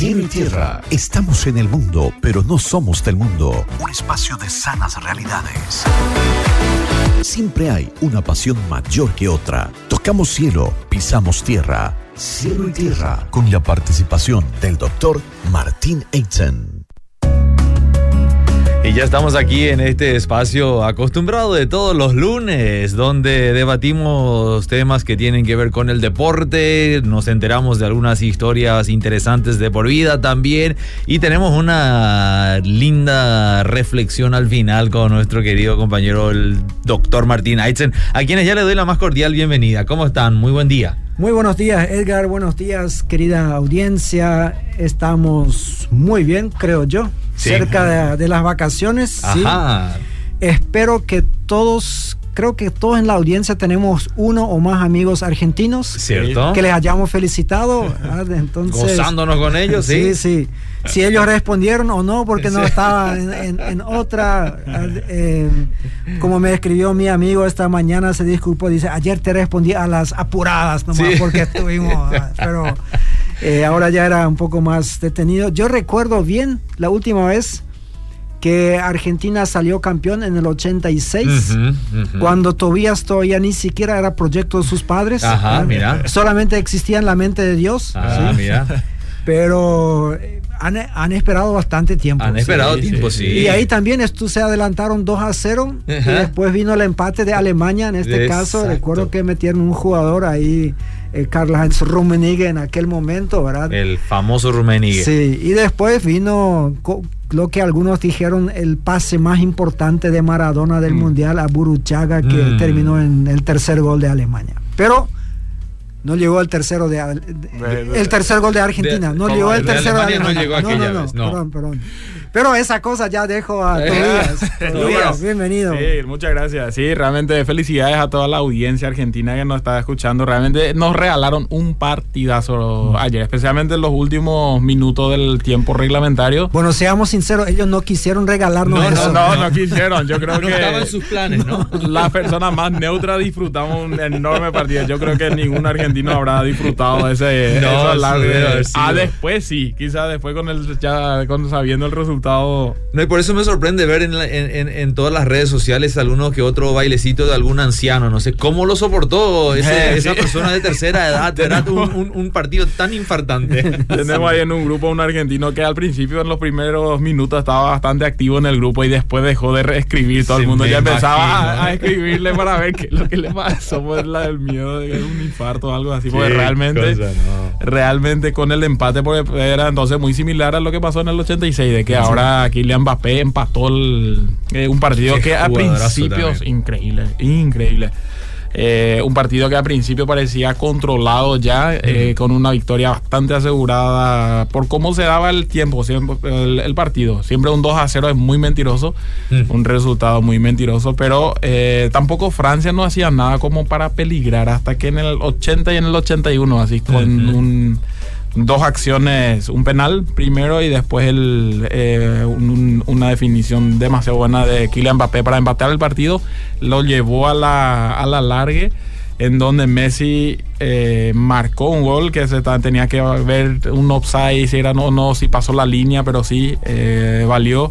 Cielo y tierra, estamos en el mundo, pero no somos del mundo. Un espacio de sanas realidades. Siempre hay una pasión mayor que otra. Tocamos cielo, pisamos tierra. Cielo y tierra, con la participación del doctor Martín Eitzen. Y ya estamos aquí en este espacio acostumbrado de todos los lunes, donde debatimos temas que tienen que ver con el deporte, nos enteramos de algunas historias interesantes de por vida también, y tenemos una linda reflexión al final con nuestro querido compañero el doctor Martín Aitzen, a quienes ya le doy la más cordial bienvenida. ¿Cómo están? Muy buen día. Muy buenos días, Edgar. Buenos días, querida audiencia. Estamos muy bien, creo yo. Cerca de, las vacaciones. Ajá. Espero que todos creo que todos en la audiencia tenemos uno o más amigos argentinos. ¿Cierto? Que les hayamos felicitado. Entonces, Gozándonos con ellos, sí. Sí, sí. Si ellos respondieron o no, porque no estaba en, otra. Eh, como me escribió mi amigo esta mañana, se disculpó. Dice: Ayer te respondí a las apuradas nomás porque estuvimos. Pero eh, ahora ya era un poco más detenido. Yo recuerdo bien la última vez que Argentina salió campeón en el 86, cuando Tobías todavía ni siquiera era proyecto de sus padres. Ajá, mira. Solamente existía en la mente de Dios. Ajá, mira. Pero eh, han, esperado bastante tiempo. Han esperado tiempo, sí. Y ahí también esto, se adelantaron 2 a 0. Y después vino el empate de Alemania. En este caso, recuerdo que metieron un jugador ahí, eh, Karl-Heinz Rummenigge, en aquel momento, ¿verdad? El famoso Rummenigge. Sí, y después vino lo que algunos dijeron el pase más importante de Maradona del mm. Mundial a Buruchaga, que mm. terminó en el tercer gol de Alemania. Pero no llegó al tercero de, el tercer gol de Argentina. no llegó el tercero de, Alemania. No, no, no, no, perdón, perdón. Pero esa cosa ya dejo a Tobías. Tobías, bienvenido. Sí, muchas gracias. Sí, realmente felicidades a toda la audiencia argentina que nos está escuchando. Realmente nos regalaron un partidazo ayer, especialmente en los últimos minutos del tiempo reglamentario. Bueno, seamos sinceros, ellos no quisieron regalarnos no, eso. No, no, no quisieron. Yo creo no que. estaba en sus planes, ¿no? Las personas más neutras disfrutamos un enorme partido. Yo creo que ningún argentino habrá disfrutado ese. No, ah, después sí. Quizás después con el, ya con, sabiendo el resultado no, y por eso me sorprende ver en, todas las redes sociales alguno que otro bailecito de algún anciano. No sé cómo lo soportó eh, esa persona de tercera edad. Era un, partido tan infartante. Tenemos ahí en un grupo un argentino que al principio, en los primeros minutos, estaba bastante activo en el grupo y después dejó de escribir. Todo el mundo ya empezaba a, escribirle para ver qué lo que le pasó. Pues la del miedo de un infarto algo así. Porque realmente, realmente con el empate, porque era entonces muy similar a lo que pasó en el 86, de que ahora ahora Kylian Mbappé empató eh, un partido que a principios increíble, increíble. Eh, un partido que a principio parecía controlado ya, eh, con una victoria bastante asegurada por cómo se daba el tiempo, siempre, el, partido. Siempre un 2 a 0 es muy mentiroso, un resultado muy mentiroso, pero tampoco Francia no hacía nada como para peligrar hasta que en el 80 y en el 81, así con un dos acciones, un penal primero y después el, eh, una definición demasiado buena de Kylian Mbappé para empatar el partido, lo llevó a la, a la largue en donde Messi eh, marcó un gol que se tenía que ver un offside si era no no si pasó la línea pero sí eh, valió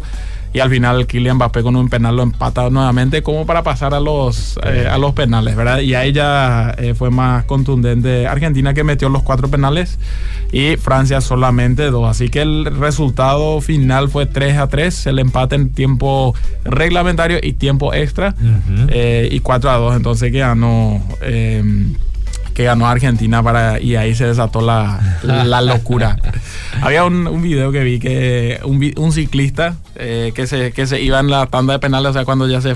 y al final Kylian Mbappé con un penal lo empata nuevamente como para pasar a los, eh, a los penales, ¿verdad? Y ahí ya eh, fue más contundente Argentina que metió los cuatro penales y Francia solamente dos. Así que el resultado final fue 3 a 3, el empate en tiempo reglamentario y tiempo extra eh, y 4 a 2, entonces que ganó que ganó Argentina para y ahí se desató la, la locura. Había un, un, video que vi que un, un ciclista eh, que, se, que se iba en la tanda de penales, o sea, cuando ya se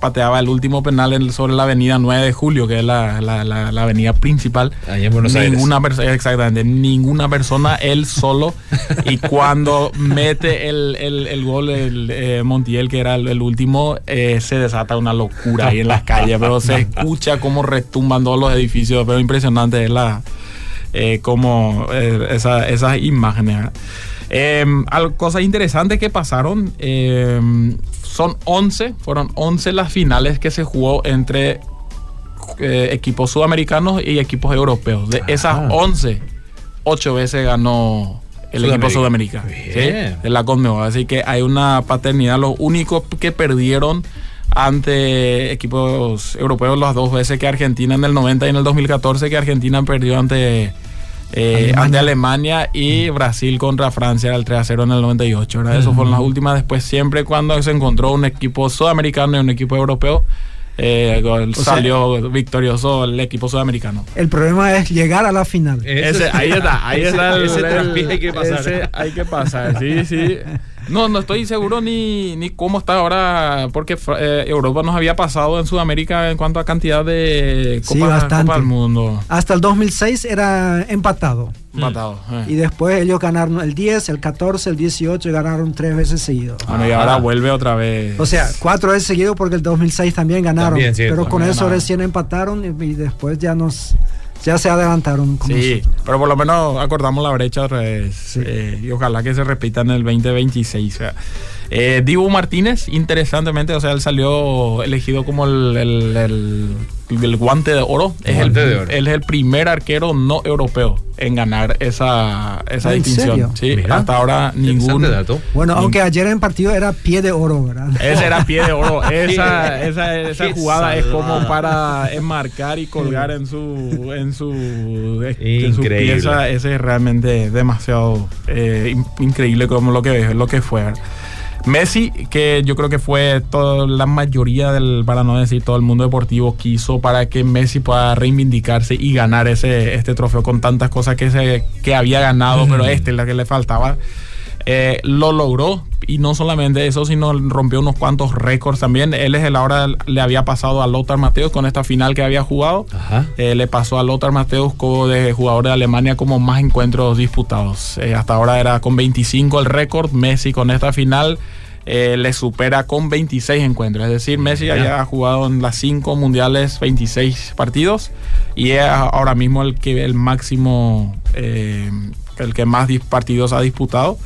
pateaba el último penal sobre la avenida 9 de Julio, que es la, la, la, avenida principal. Ahí en Buenos ninguna Persona, exactamente, ninguna persona, él solo. y cuando mete el, el, el gol, el eh, Montiel, que era el, último, eh, se desata una locura ahí en las calles, pero se escucha cómo retumban todos los edificios pero impresionante es la, como esas imágenes. Eh, cosas interesantes que pasaron, em, son 11, fueron 11 las finales que se jugó entre eh, equipos sudamericanos y equipos europeos. De esas 11, 8 veces ganó el equipo sudamericano. De la Conmebol. Así que hay una paternidad. Los únicos que perdieron ante equipos europeos las dos veces que Argentina en el 90 y en el 2014 que Argentina perdió ante eh, Alemania. ante Alemania y Brasil contra Francia era el 3 a 0 en el 98. ¿verdad? Eso fueron las últimas. Después, siempre cuando se encontró un equipo sudamericano y un equipo europeo, eh, salió victorioso el equipo sudamericano. El problema es llegar a la final. ahí está, ahí está el, ese hay que pasar. hay que pasar, sí, sí. No, no estoy seguro ni, ni cómo está ahora, porque eh, Europa nos había pasado en Sudamérica en cuanto a cantidad de Copas del Mundo. Hasta el 2006 era empatado. Empatado. Eh. Y después ellos ganaron el 10, el 14, el 18 y ganaron tres veces seguido. Bueno, y ahora vuelve otra vez. O sea, cuatro veces seguido porque el 2006 también ganaron. pero con eso recién empataron y después ya nos ya se adelantaron. sí, pero por lo menos acordamos la brecha otra vez. Eh, y ojalá que se repita en el 2026. Eh, Dibu Martínez, interesantemente, o sea, él salió elegido como el, guante de oro. Es el, Él es el primer arquero no europeo en ganar esa, esa distinción. Sí, hasta ahora ningún. Bueno, aunque ayer en partido era pie de oro, ¿verdad? Ese era pie de oro. Esa, esa, esa jugada es como para enmarcar y colgar en su en su, en su pieza. Ese es realmente demasiado eh, increíble como lo que, lo que fue. Messi, que yo creo que fue toda la mayoría del, para no decir todo el mundo deportivo, quiso para que Messi pueda reivindicarse y ganar ese, este trofeo con tantas cosas que, se, que había ganado, pero este es la que le faltaba. Eh, lo logró y no solamente eso, sino rompió unos cuantos récords también. Él es el ahora le había pasado a Lothar Mateus con esta final que había jugado. Eh, le pasó a Lothar Mateus como de jugador de Alemania como más encuentros disputados. Eh, hasta ahora era con 25 el récord. Messi con esta final le supera con 26 encuentros. Es decir, Messi ya ha jugado en las 5 mundiales 26 partidos y es ahora mismo el que el máximo, el que más partidos ha disputado.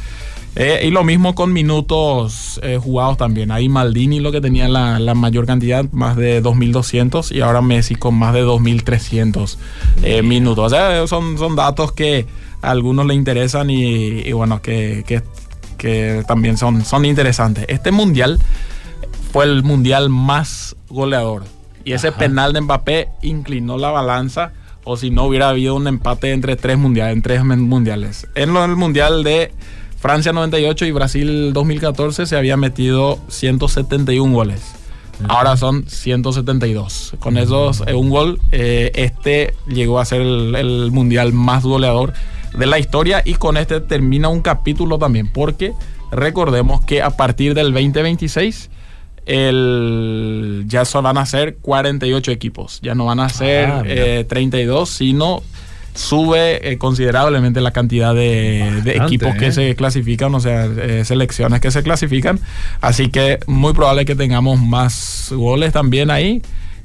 Eh, y lo mismo con minutos eh, jugados también. Ahí Maldini lo que tenía la, mayor cantidad, más de 2.200, y ahora Messi con más de 2.300 eh, minutos. O sea, son, son datos que a algunos le interesan y, bueno, que, que, también son, son interesantes. Este mundial fue el mundial más goleador. Y ese penal de Mbappé inclinó la balanza o si no hubiera habido un empate entre tres mundiales, en tres mundiales. En el mundial de Francia 98 y Brasil 2014 se había metido 171 goles. Ahora son 172. Con esos, eh, un gol, eh, este llegó a ser el, mundial más goleador de la historia y con este termina un capítulo también, porque recordemos que a partir del 2026 el, ya solo van a ser 48 equipos, ya no van a ser 32, ah, eh, sino sube eh, considerablemente la cantidad de, equipos que ¿eh? se clasifican, o sea, eh, selecciones que se clasifican. Así que muy probable que tengamos más goles también ahí.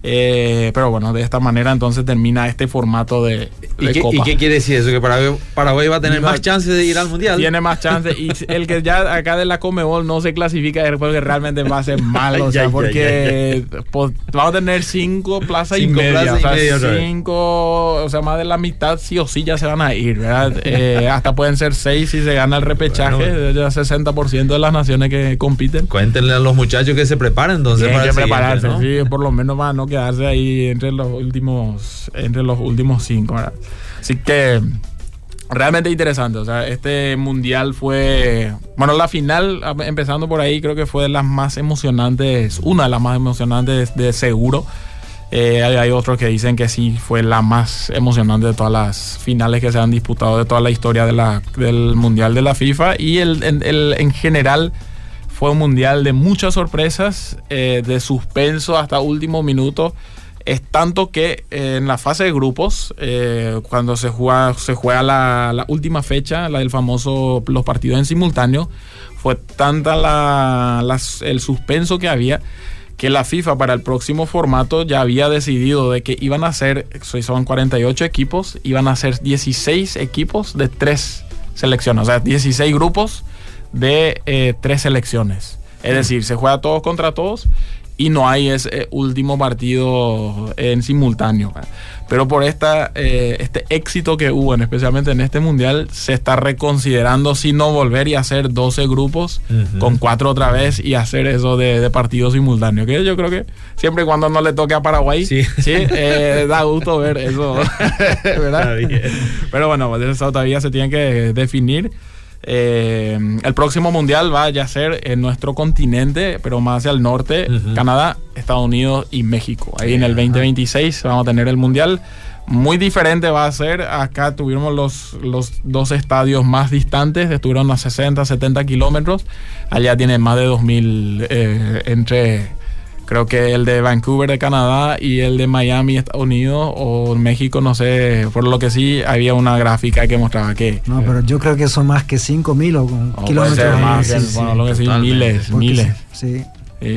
Eh, pero bueno, de esta manera entonces termina este formato de, ¿Y, qué, ¿Y qué quiere decir eso? ¿Que Paraguay, va a tener más chances de ir al Mundial? Tiene más chances. y el que ya acá de la Comebol no se clasifica es porque realmente va a ser malo. o sea, porque pues, vamos a tener cinco plazas y media. o sea, cinco, o sea, más de la mitad sí o sí ya se van a ir, ¿verdad? Eh, hasta pueden ser seis si se gana el repechaje. ya 60% de las naciones que compiten. Cuéntenle a los muchachos que se preparen entonces. Tienen que prepararse, sí, por lo menos van, ¿no? Quedarse ahí entre los últimos, entre los últimos cinco. Así que realmente interesante. O sea, este mundial fue. Bueno, la final, empezando por ahí, creo que fue de las más emocionantes, una de las más emocionantes de seguro. Eh, hay, otros que dicen que sí fue la más emocionante de todas las finales que se han disputado de toda la historia de la, del mundial de la FIFA. Y el, el en general fue un mundial de muchas sorpresas, eh, de suspenso hasta último minuto. Es tanto que eh, en la fase de grupos, eh, cuando se juega, se juega la, última fecha, la del famoso los partidos en simultáneo, fue tanta la, el suspenso que había que la FIFA para el próximo formato ya había decidido de que iban a ser, son 48 equipos, iban a ser 16 equipos de tres selecciones, o sea, 16 grupos de eh, tres selecciones. Es decir, se juega todos contra todos y no hay ese último partido en simultáneo. Pero por esta, eh, este éxito que hubo, especialmente en este mundial, se está reconsiderando si no volver y hacer 12 grupos con cuatro otra vez y hacer eso de, partidos simultáneos. Que yo creo que siempre y cuando no le toque a Paraguay, sí, eh, da gusto ver eso. ¿verdad? Pero bueno, eso todavía se tiene que definir. Eh, el próximo mundial va a ser en nuestro continente, pero más hacia el norte, Canadá, Estados Unidos y México. Ahí en el 2026 vamos a tener el mundial. Muy diferente va a ser. Acá tuvimos los, los dos estadios más distantes, estuvieron a 60, 70 kilómetros. Allá tiene más de 2000 eh, entre Creo que el de Vancouver de Canadá y el de Miami, Estados Unidos o México, no sé, por lo que sí había una gráfica que mostraba que... No, pero yo creo que son más que 5.000 o kilómetros. Más, bueno, lo que sí, miles, miles. Sí.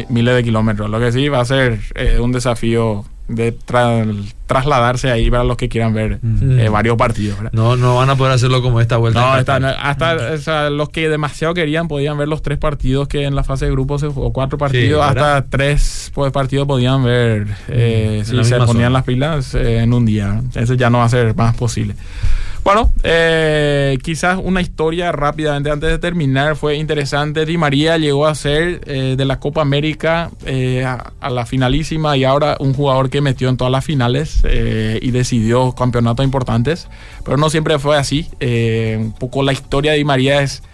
miles de kilómetros. Lo que sí va a ser eh, un desafío de trasladarse ahí para los que quieran ver eh, varios partidos. No, no van a poder hacerlo como esta vuelta. No, hasta los que demasiado querían podían ver los tres partidos que en la fase de grupos o cuatro partidos, hasta tres pues, partidos podían ver eh, si se ponían las pilas eh, en un día. Eso ya no va a ser más posible. Bueno, eh, quizás una historia rápidamente antes de terminar fue interesante. Di María llegó a ser eh, de la Copa América eh, a, la finalísima y ahora un jugador que metió en todas las finales y decidió campeonatos importantes. Pero no siempre fue así. un poco la historia de Di María es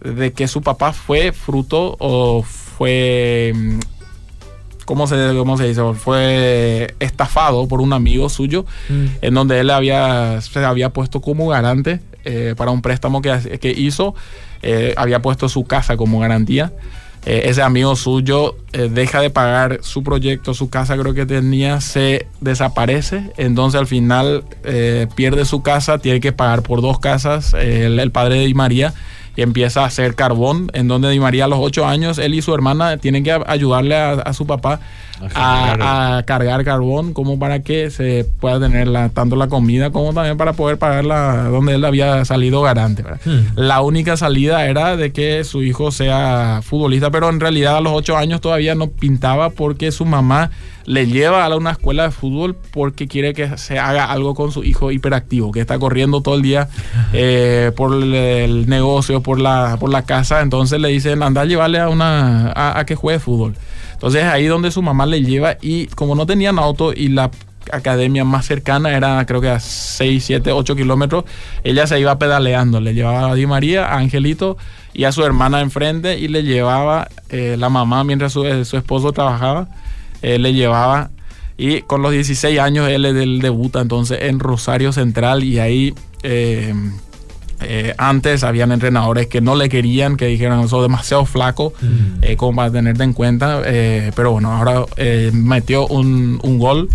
de que su papá fue fruto o fue mm, ¿cómo se, cómo se dice? Fue estafado por un amigo suyo, mm. en donde él había, se había puesto como garante eh, para un préstamo que, que hizo, eh, había puesto su casa como garantía. Eh, ese amigo suyo deja de pagar su proyecto, su casa creo que tenía, se desaparece, entonces al final pierde su casa, tiene que pagar por dos casas, el, el padre de Di María y empieza a hacer carbón, en donde Di María a los ocho años, él y su hermana tienen que ayudarle a, su papá a, cargar carbón, como para que se pueda tener tanto la comida como también para poder pagarla donde él había salido garante. Hmm. La única salida era de que su hijo sea futbolista, pero en realidad a los ocho años todavía no pintaba porque su mamá le lleva a una escuela de fútbol porque quiere que se haga algo con su hijo hiperactivo, que está corriendo todo el día eh, por el, negocio, por la, por la casa. Entonces le dicen, anda a llevarle a, una, a, que juegue fútbol. Entonces ahí donde su mamá le lleva y como no tenían auto y la academia más cercana era creo que a 6, 7, 8 kilómetros, ella se iba pedaleando, le llevaba a Di María, a Angelito y a su hermana enfrente y le llevaba eh, la mamá mientras su, su esposo trabajaba él le llevaba. Y con los 16 años él, él debuta entonces en Rosario Central y ahí eh, eh, antes habían entrenadores que no le querían, que dijeron eso demasiado flaco mm. eh, como para tenerte en cuenta, pero bueno, ahora metió un, un, gol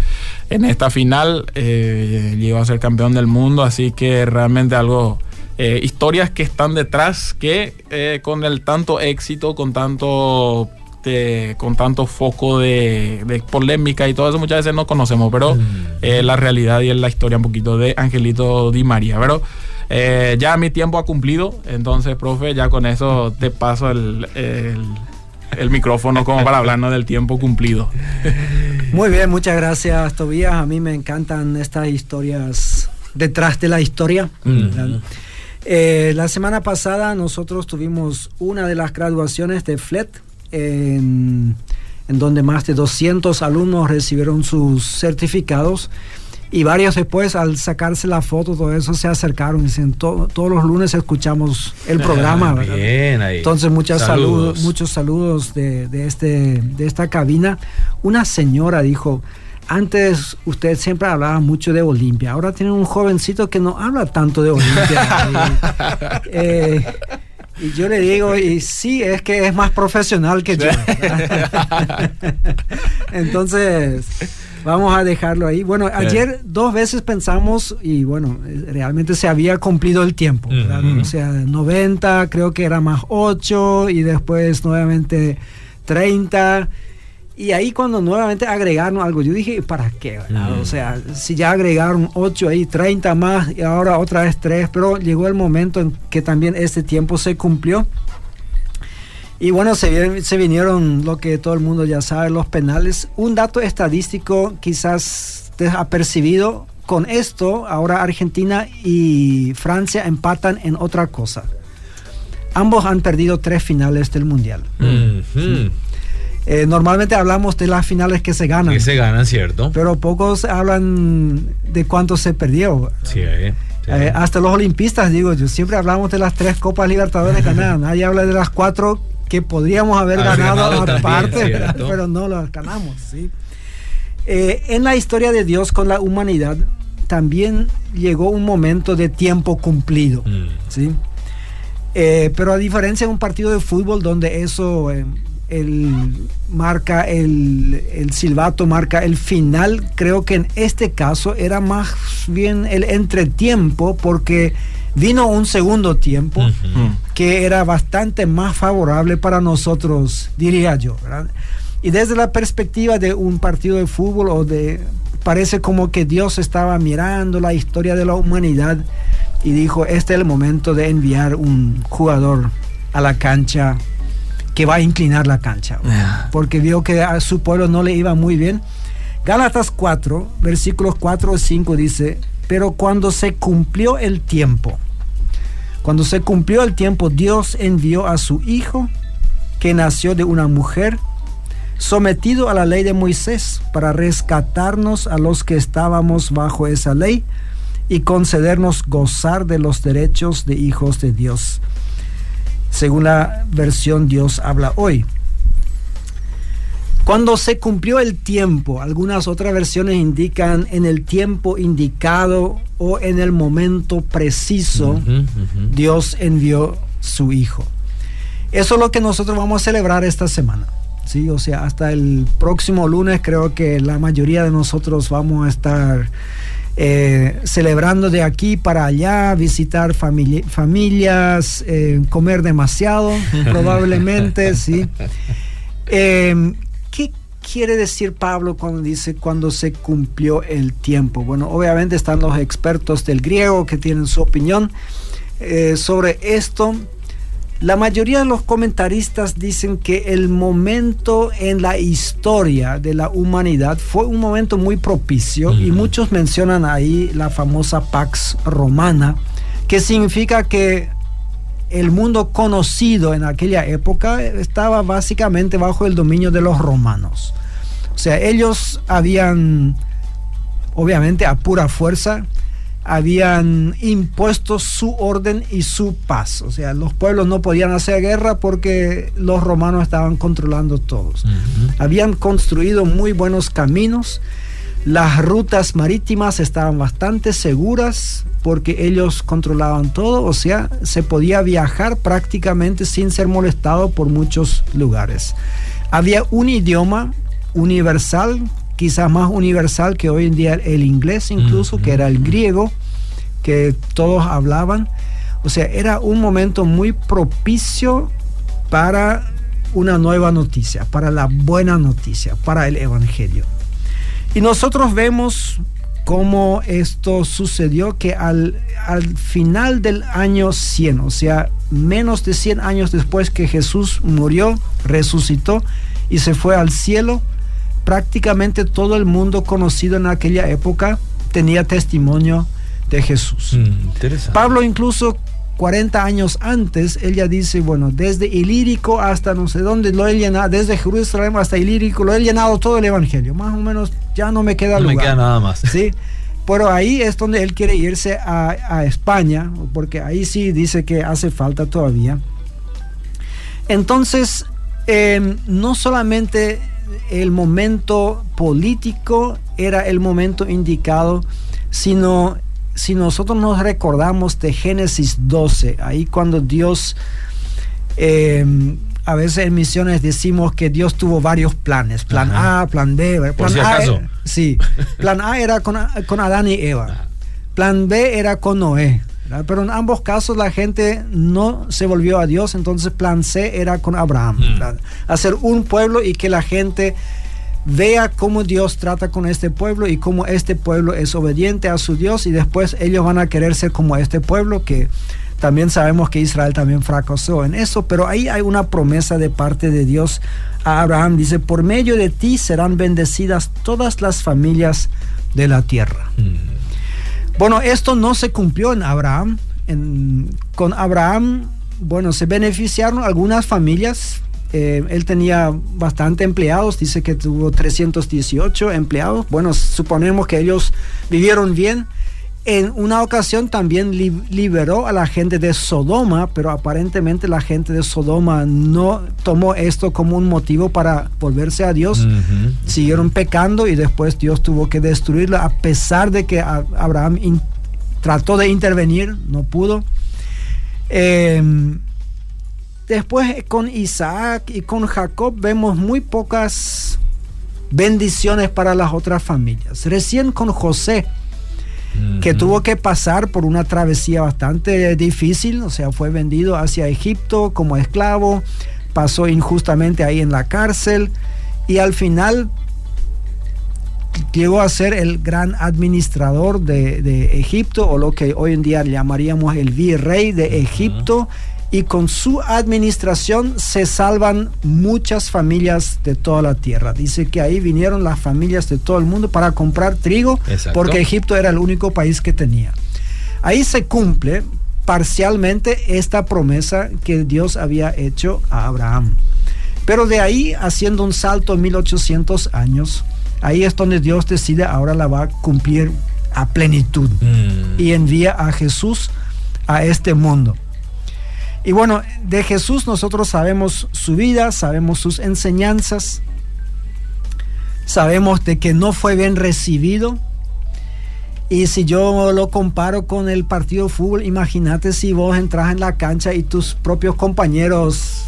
en esta final, llegó a ser campeón del mundo, así que realmente algo... historias que están detrás que con el tanto éxito, con tanto este, con tanto foco de, polémica y todo eso muchas veces no conocemos, pero mm. eh, la realidad y la historia un poquito de Angelito Di María. Pero eh, ya mi tiempo ha cumplido, entonces, profe, ya con eso te paso el, el, micrófono como para hablarnos del tiempo cumplido. Muy bien, muchas gracias, Tobías. A mí me encantan estas historias detrás de la historia. Mm. Eh, la semana pasada nosotros tuvimos una de las graduaciones de FLET, en, donde más de 200 alumnos recibieron sus certificados y varios después al sacarse la foto todo eso se acercaron y dicen todos los lunes escuchamos el programa entonces muchas saludos. muchos saludos de, este de esta cabina. Una señora dijo antes usted siempre hablaba mucho de Olimpia ahora tiene un jovencito que no habla tanto de Olimpia eh, y yo le digo, y sí, es que es más profesional que yo. Entonces, vamos a dejarlo ahí. Bueno, ayer dos veces pensamos y bueno, realmente se había cumplido el tiempo. O sea, 90, creo que era más 8 y después nuevamente 30. Y ahí cuando nuevamente agregaron algo, yo dije, ¿para qué? O sea, si ya agregaron 8 ahí, 30 más y ahora otra vez 3, pero llegó el momento en que también este tiempo se cumplió. Y bueno, se, se vinieron lo que todo el mundo ya sabe, los penales. Un dato estadístico quizás apercibido con esto, ahora Argentina y Francia empatan en otra cosa. Ambos han perdido tres finales del Mundial. Eh, normalmente hablamos de las finales que se ganan. Que se ganan, cierto. Pero pocos hablan de cuánto se perdió. Sí, eh, hasta los olimpistas, digo, yo siempre hablamos de las tres Copas Libertadores ganadas. Nadie habla de las cuatro que podríamos haber ganado, aparte, pero no las ganamos. ¿sí? Eh, en la historia de Dios con la humanidad también llegó un momento de tiempo cumplido. Mm. ¿sí? Eh, pero a diferencia de un partido de fútbol donde eso el, marca el, el, silbato, marca el final, creo que en este caso era más bien el entretiempo porque vino un segundo tiempo que era bastante más favorable para nosotros, diría yo. Y desde la perspectiva de un partido de fútbol o de parece como que Dios estaba mirando la historia de la humanidad y dijo, este es el momento de enviar un jugador a la cancha que va a inclinar la cancha, porque vio que a su pueblo no le iba muy bien. Gálatas 4, versículos 4 o 5 dice, pero cuando se cumplió el tiempo, cuando se cumplió el tiempo, Dios envió a su Hijo, que nació de una mujer, sometido a la ley de Moisés, para rescatarnos a los que estábamos bajo esa ley y concedernos gozar de los derechos de hijos de Dios según la versión Dios habla hoy. Cuando se cumplió el tiempo, algunas otras versiones indican en el tiempo indicado o en el momento preciso, Dios envió su Hijo. Eso es lo que nosotros vamos a celebrar esta semana. ¿sí? O sea, hasta el próximo lunes creo que la mayoría de nosotros vamos a estar eh, celebrando de aquí para allá, visitar familias, eh, comer demasiado, probablemente, sí. Em, ¿Qué quiere decir Pablo cuando dice cuando se cumplió el tiempo? Bueno, obviamente están los expertos del griego que tienen su opinión eh, sobre esto, la mayoría de los comentaristas dicen que el momento en la historia de la humanidad fue un momento muy propicio y muchos mencionan ahí la famosa Pax Romana, que significa que el mundo conocido en aquella época estaba básicamente bajo el dominio de los romanos. O sea, ellos habían, obviamente a pura fuerza, habían impuesto su orden y su paz. O sea, los pueblos no podían hacer guerra porque los romanos estaban controlando todos. Habían construido muy buenos caminos. Las rutas marítimas estaban bastante seguras porque ellos controlaban todo, o sea, se podía viajar prácticamente sin ser molestado por muchos lugares. Había un idioma universal quizás más universal que hoy en día el inglés incluso, que era el griego, que todos hablaban. O sea, era un momento muy propicio para una nueva noticia, para la buena noticia, para el Evangelio. Y nosotros vemos cómo esto sucedió, que al, al final del año 100, o sea, menos de 100 años después que Jesús murió, resucitó y se fue al cielo, prácticamente todo el mundo conocido en aquella época tenía testimonio de Jesús. Mm, Pablo incluso 40 años antes, él ya dice, bueno, desde Ilírico hasta no sé dónde lo he llenado, desde Jerusalén hasta Ilírico, lo he llenado todo el Evangelio. Más o menos ya no me queda no me queda nada más. Sí. Pero ahí es donde él quiere irse a, España, porque ahí sí dice que hace falta todavía. Entonces, em, no solamente el momento político era el momento indicado, sino si nosotros nos recordamos de Génesis 12, ahí cuando Dios, em, a veces en misiones decimos que Dios tuvo varios planes, plan A, plan B, plan A, sí, plan A era con, con Adán y Eva, plan B era con Noé, pero en ambos casos la gente no se volvió a Dios, entonces plan C era con Abraham. Mm. Hacer un pueblo y que la gente vea cómo Dios trata con este pueblo y cómo este pueblo es obediente a su Dios y después ellos van a querer ser como este pueblo que también sabemos que Israel también fracasó en eso, pero ahí hay una promesa de parte de Dios a Abraham. Dice, por medio de ti serán bendecidas todas las familias de la tierra. Mm. Bueno, esto no se cumplió en Abraham. con Abraham, bueno, se beneficiaron algunas familias. Eh, él tenía bastante empleados, dice que tuvo 318 empleados. Bueno, suponemos que ellos vivieron bien en una ocasión también liberó a la gente de Sodoma, pero aparentemente la gente de Sodoma no tomó esto como un motivo para volverse a Dios. Siguieron pecando y después Dios tuvo que destruirla a pesar de que Abraham trató de intervenir, no pudo. Em, después con Isaac y con Jacob vemos muy pocas bendiciones para las otras familias. Recién con José que tuvo que pasar por una travesía bastante difícil, o sea, fue vendido hacia Egipto como esclavo, pasó injustamente ahí en la cárcel y al final llegó a ser el gran administrador de, Egipto o lo que hoy en día llamaríamos el virrey de Egipto y con su administración se salvan muchas familias de toda la tierra. Dice que ahí vinieron las familias de todo el mundo para comprar trigo porque Egipto era el único país que tenía. Ahí se cumple parcialmente esta promesa que Dios había hecho a Abraham. Pero de ahí, haciendo un salto 1800 años, ahí es donde Dios decide ahora la va a cumplir a plenitud mm. y envía a Jesús a este mundo. Y bueno, de Jesús nosotros sabemos su vida, sabemos sus enseñanzas, sabemos de que no fue bien recibido. Y si yo lo comparo con el partido de fútbol, imagínate si vos entras en la cancha y tus propios compañeros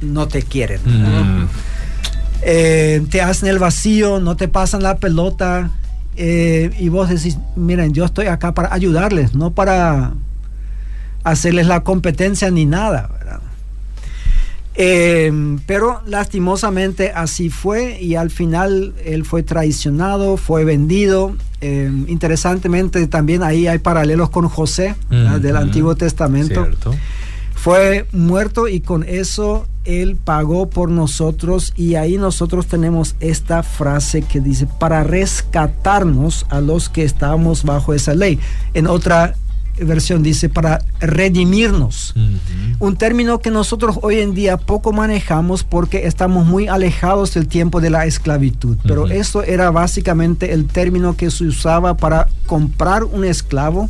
no te quieren. Mm. Eh, te hacen el vacío, no te pasan la pelota. Eh, y vos decís, miren, yo estoy acá para ayudarles, no para hacerles la competencia ni nada, eh, pero lastimosamente así fue y al final él fue traicionado, fue vendido. Eh, interesantemente también ahí hay paralelos con José del Antiguo Testamento. Fue muerto y con eso él pagó por nosotros y ahí nosotros tenemos esta frase que dice para rescatarnos a los que estábamos bajo esa ley. En otra versión dice para redimirnos. Un término que nosotros hoy en día poco manejamos porque estamos muy alejados del tiempo de la esclavitud. Pero eso era básicamente el término que se usaba para comprar un esclavo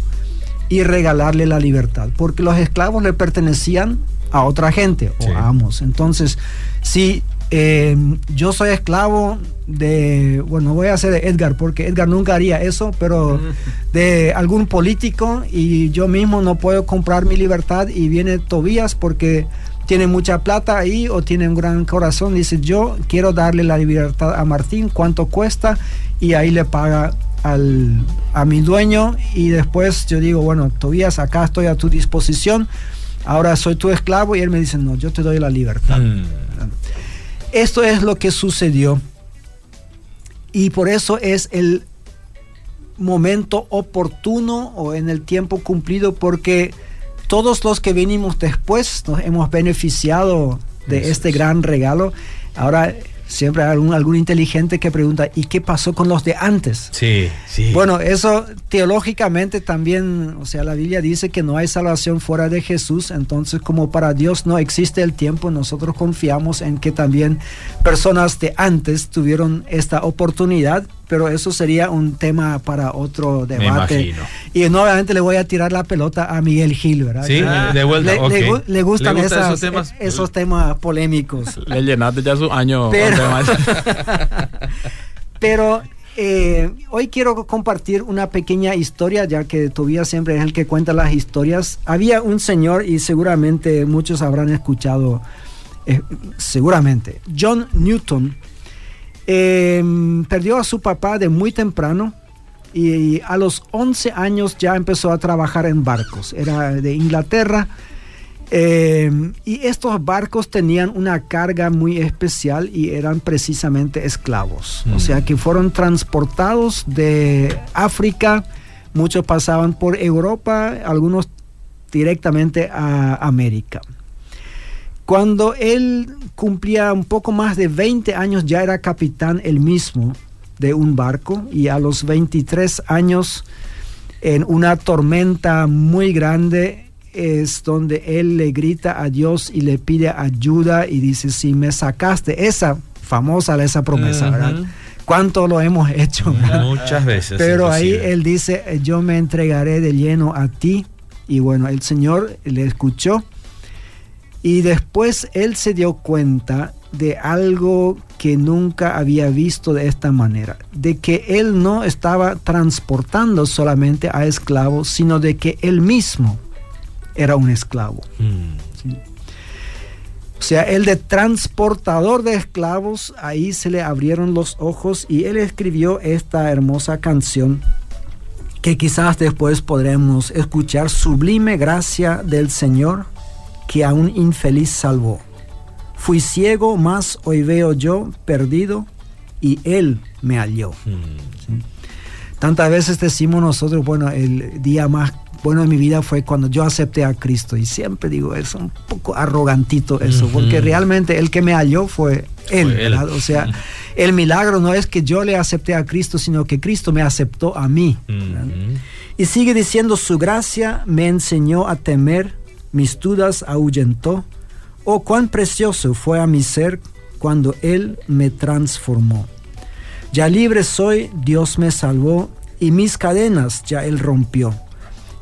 y regalarle la libertad. Porque los esclavos le pertenecían a otra gente o a amos. Entonces, si eh, yo soy esclavo de, bueno, voy a hacer de Edgar, porque Edgar nunca haría eso, pero de algún político y yo mismo no puedo comprar mi libertad y viene Tobías porque tiene mucha plata ahí o tiene un gran corazón, dice yo quiero darle la libertad a Martín, cuánto cuesta y ahí le paga al, a mi dueño y después yo digo, bueno, Tobías, acá estoy a tu disposición, ahora soy tu esclavo y él me dice, no, yo te doy la libertad. Mm. Esto es lo que sucedió y por eso es el momento oportuno o en el tiempo cumplido porque todos los que venimos después nos hemos beneficiado de este gran regalo. Ahora siempre hay algún, algún inteligente que pregunta, ¿y qué pasó con los de antes? Sí, sí. Bueno, eso teológicamente también, o sea, la Biblia dice que no hay salvación fuera de Jesús, entonces como para Dios no existe el tiempo, nosotros confiamos en que también personas de antes tuvieron esta oportunidad pero eso sería un tema para otro debate. Y nuevamente le voy a tirar la pelota a Miguel Gil, ¿verdad? Sí, de vuelta. Le, gustan esos, temas? esos temas polémicos. Le llenaste ya su año. Pero, eh, hoy quiero compartir una pequeña historia, ya que Tobías siempre es el que cuenta las historias. Había un señor, y seguramente muchos habrán escuchado, eh, seguramente, John Newton Em, perdió a su papá de muy temprano y, a los 11 años ya empezó a trabajar en barcos. Era de Inglaterra. Em, y estos barcos tenían una carga muy especial y eran precisamente esclavos. O sea mm. que fueron transportados de África, muchos pasaban por Europa, algunos directamente a América. Cuando él cumplía un poco más de 20 años, ya era capitán él mismo de un barco y a los 23 años, en una tormenta muy grande, es donde él le grita a Dios y le pide ayuda y dice, si me sacaste, esa famosa, esa promesa, ¿verdad? ¿Cuánto lo hemos hecho? Muchas veces. Pero ahí él dice, yo me entregaré de lleno a ti. Y bueno, el Señor le escuchó y después él se dio cuenta de algo que nunca había visto de esta manera, de que él no estaba transportando solamente a esclavos, sino de que él mismo era un esclavo. Mm. O sea, el de transportador de esclavos, ahí se le abrieron los ojos y él escribió esta hermosa canción que quizás después podremos escuchar, Sublime Gracia del Señor que a un infeliz salvó. Fui ciego, mas hoy veo yo perdido y Él me halló. Hmm. Tantas veces decimos nosotros, bueno, el día más bueno de mi vida fue cuando yo acepté a Cristo y siempre digo, es un poco arrogantito eso, porque realmente el que me halló fue Él. O sea, el milagro no es que yo le acepté a Cristo, sino que Cristo me aceptó a mí. Y sigue diciendo, su gracia me enseñó a temer mis dudas ahuyentó. Oh, cuán precioso fue a mi ser cuando Él me transformó. Ya libre soy, Dios me salvó, y mis cadenas ya Él rompió.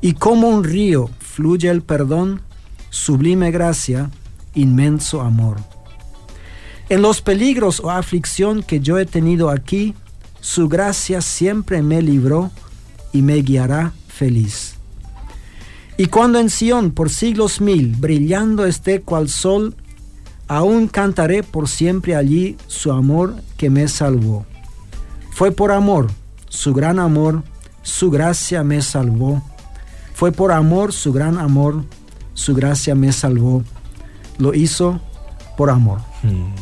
Y como un río fluye el perdón, sublime gracia, inmenso amor. En los peligros o aflicción que yo he tenido aquí, su gracia siempre me libró y me guiará feliz. Y cuando en Sión por siglos mil brillando esté cual sol, aún cantaré por siempre allí su amor que me salvó. Fue por amor, su gran amor, su gracia me salvó. Fue por amor, su gran amor, su gracia me salvó. Lo hizo por amor. Hmm.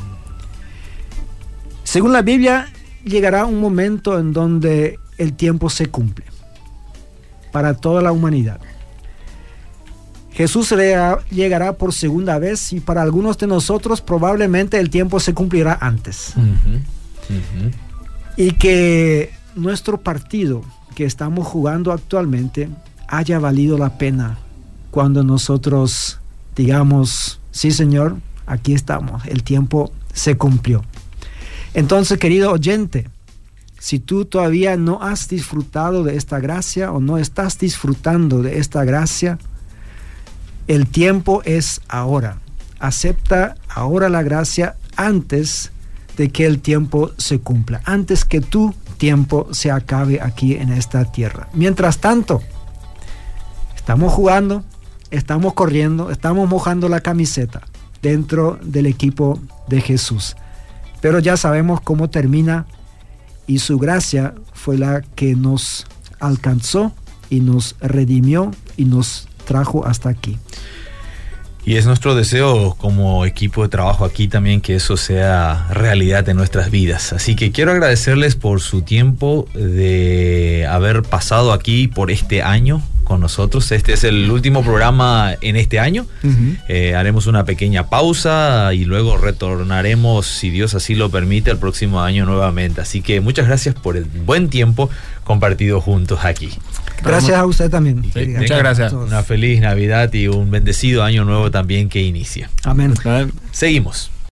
Según la Biblia, llegará un momento en donde el tiempo se cumple para toda la humanidad. Jesús llegará por segunda vez y para algunos de nosotros probablemente el tiempo se cumplirá antes. Y que nuestro partido que estamos jugando actualmente haya valido la pena cuando nosotros digamos, sí Señor, aquí estamos, el tiempo se cumplió. Entonces, querido oyente, si tú todavía no has disfrutado de esta gracia o no estás disfrutando de esta gracia, el tiempo es ahora. Acepta ahora la gracia antes de que el tiempo se cumpla, antes que tu tiempo se acabe aquí en esta tierra. Mientras tanto, estamos jugando, estamos corriendo, estamos mojando la camiseta dentro del equipo de Jesús. Pero ya sabemos cómo termina y su gracia fue la que nos alcanzó y nos redimió y nos trajo hasta aquí. Y es nuestro deseo como equipo de trabajo aquí también que eso sea realidad en nuestras vidas. Así que quiero agradecerles por su tiempo de haber pasado aquí por este año con nosotros. Este es el último programa en este año. Eh, haremos una pequeña pausa y luego retornaremos, si Dios así lo permite, el próximo año nuevamente. Así que muchas gracias por el buen tiempo compartido juntos aquí. Gracias a usted también. muchas gracias. Una feliz Navidad y un bendecido año nuevo también que inicia. Amén. Seguimos.